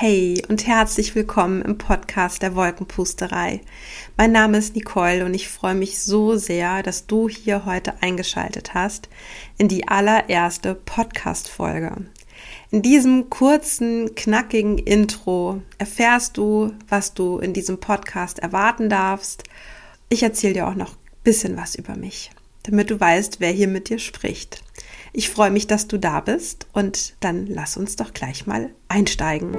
Hey und herzlich willkommen im Podcast der Wolkenpusterei. Mein Name ist Nicole und ich freue mich so sehr, dass du hier heute eingeschaltet hast in die allererste Podcast-Folge. In diesem kurzen, knackigen Intro erfährst du, was du in diesem Podcast erwarten darfst. Ich erzähle dir auch noch ein bisschen was über mich, damit du weißt, wer hier mit dir spricht. Ich freue mich, dass du da bist und dann lass uns doch gleich mal einsteigen.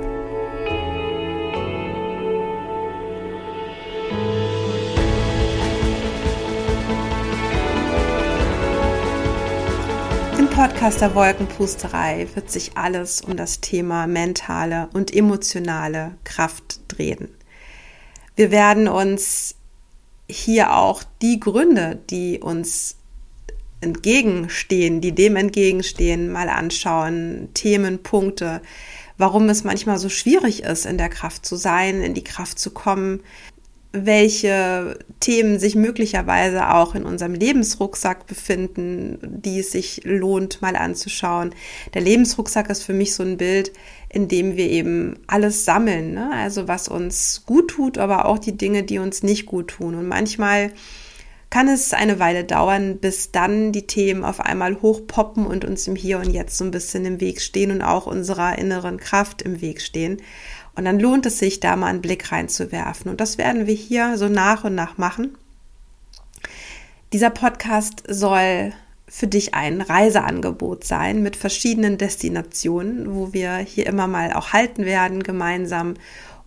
Im Podcast der Wolkenpusterei wird sich alles um das Thema mentale und emotionale Kraft drehen. Wir werden uns hier auch die Gründe, die uns entgegenstehen, die dem entgegenstehen, mal anschauen, Themen, Punkte, warum es manchmal so schwierig ist, in der Kraft zu sein, in die Kraft zu kommen, welche Themen sich möglicherweise auch in unserem Lebensrucksack befinden, die es sich lohnt, mal anzuschauen. Der Lebensrucksack ist für mich so ein Bild, in dem wir eben alles sammeln, ne? also was uns gut tut, aber auch die Dinge, die uns nicht gut tun. Und manchmal kann es eine Weile dauern, bis dann die Themen auf einmal hochpoppen und uns im Hier und Jetzt so ein bisschen im Weg stehen und auch unserer inneren Kraft im Weg stehen. Und dann lohnt es sich, da mal einen Blick reinzuwerfen. Und das werden wir hier so nach und nach machen. Dieser Podcast soll für dich ein Reiseangebot sein mit verschiedenen Destinationen, wo wir hier immer mal auch halten werden gemeinsam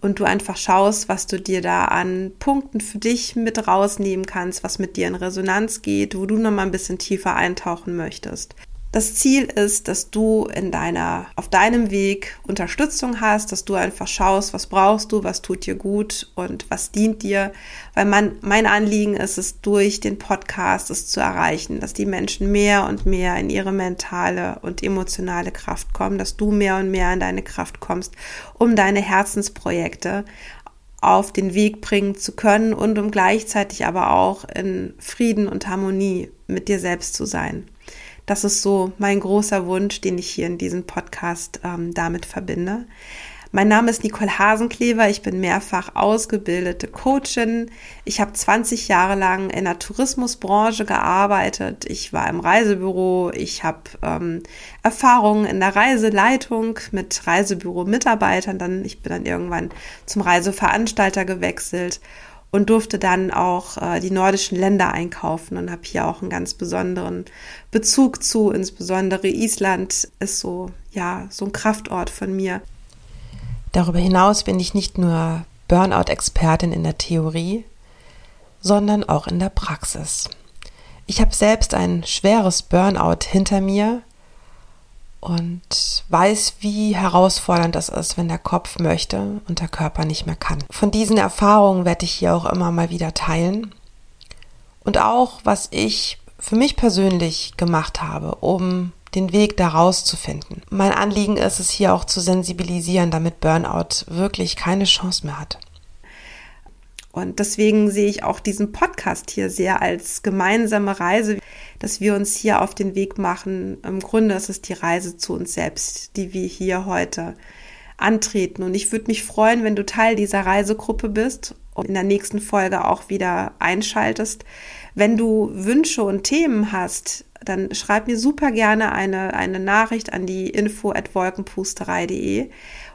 und du einfach schaust, was du dir da an Punkten für dich mit rausnehmen kannst, was mit dir in Resonanz geht, wo du noch mal ein bisschen tiefer eintauchen möchtest. Das Ziel ist, dass du in deiner, auf deinem Weg Unterstützung hast, dass du einfach schaust, was brauchst du, was tut dir gut und was dient dir. Weil mein, mein Anliegen ist es, durch den Podcast es zu erreichen, dass die Menschen mehr und mehr in ihre mentale und emotionale Kraft kommen, dass du mehr und mehr in deine Kraft kommst, um deine Herzensprojekte auf den Weg bringen zu können und um gleichzeitig aber auch in Frieden und Harmonie mit dir selbst zu sein. Das ist so mein großer Wunsch, den ich hier in diesem Podcast ähm, damit verbinde. Mein Name ist Nicole Hasenklever. Ich bin mehrfach ausgebildete Coachin. Ich habe 20 Jahre lang in der Tourismusbranche gearbeitet. Ich war im Reisebüro. Ich habe ähm, Erfahrungen in der Reiseleitung mit Reisebüro-Mitarbeitern. Dann, ich bin dann irgendwann zum Reiseveranstalter gewechselt und durfte dann auch äh, die nordischen Länder einkaufen und habe hier auch einen ganz besonderen Bezug zu. Insbesondere Island ist so, ja, so ein Kraftort von mir. Darüber hinaus bin ich nicht nur Burnout-Expertin in der Theorie, sondern auch in der Praxis. Ich habe selbst ein schweres Burnout hinter mir und weiß, wie herausfordernd das ist, wenn der Kopf möchte und der Körper nicht mehr kann. Von diesen Erfahrungen werde ich hier auch immer mal wieder teilen und auch, was ich für mich persönlich gemacht habe, um den Weg daraus zu finden. Mein Anliegen ist es hier auch zu sensibilisieren, damit Burnout wirklich keine Chance mehr hat. Und deswegen sehe ich auch diesen Podcast hier sehr als gemeinsame Reise, dass wir uns hier auf den Weg machen. Im Grunde ist es die Reise zu uns selbst, die wir hier heute antreten. Und ich würde mich freuen, wenn du Teil dieser Reisegruppe bist und in der nächsten Folge auch wieder einschaltest. Wenn du Wünsche und Themen hast, dann schreib mir super gerne eine, eine Nachricht an die info at wolkenpusterei.de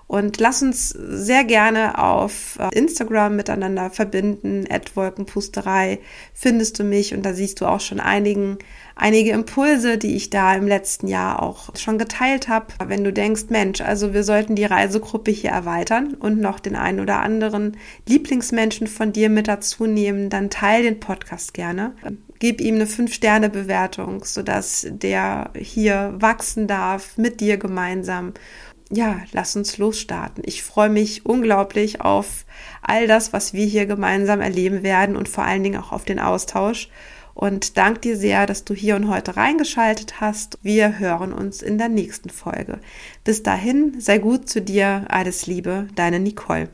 und lass uns sehr gerne auf äh, Instagram miteinander verbinden. At Wolkenpusterei findest du mich und da siehst du auch schon einigen, einige Impulse, die ich da im letzten Jahr auch schon geteilt habe. Wenn du denkst, Mensch, also wir sollten die Reisegruppe hier erweitern und noch den einen oder anderen Lieblingsmenschen von dir mit dazu nehmen, dann teil den Podcast gerne gib ihm eine 5-Sterne-Bewertung, sodass der hier wachsen darf mit dir gemeinsam ja, lass uns losstarten. Ich freue mich unglaublich auf all das, was wir hier gemeinsam erleben werden und vor allen Dingen auch auf den Austausch. Und danke dir sehr, dass du hier und heute reingeschaltet hast. Wir hören uns in der nächsten Folge. Bis dahin, sei gut zu dir. Alles Liebe, deine Nicole.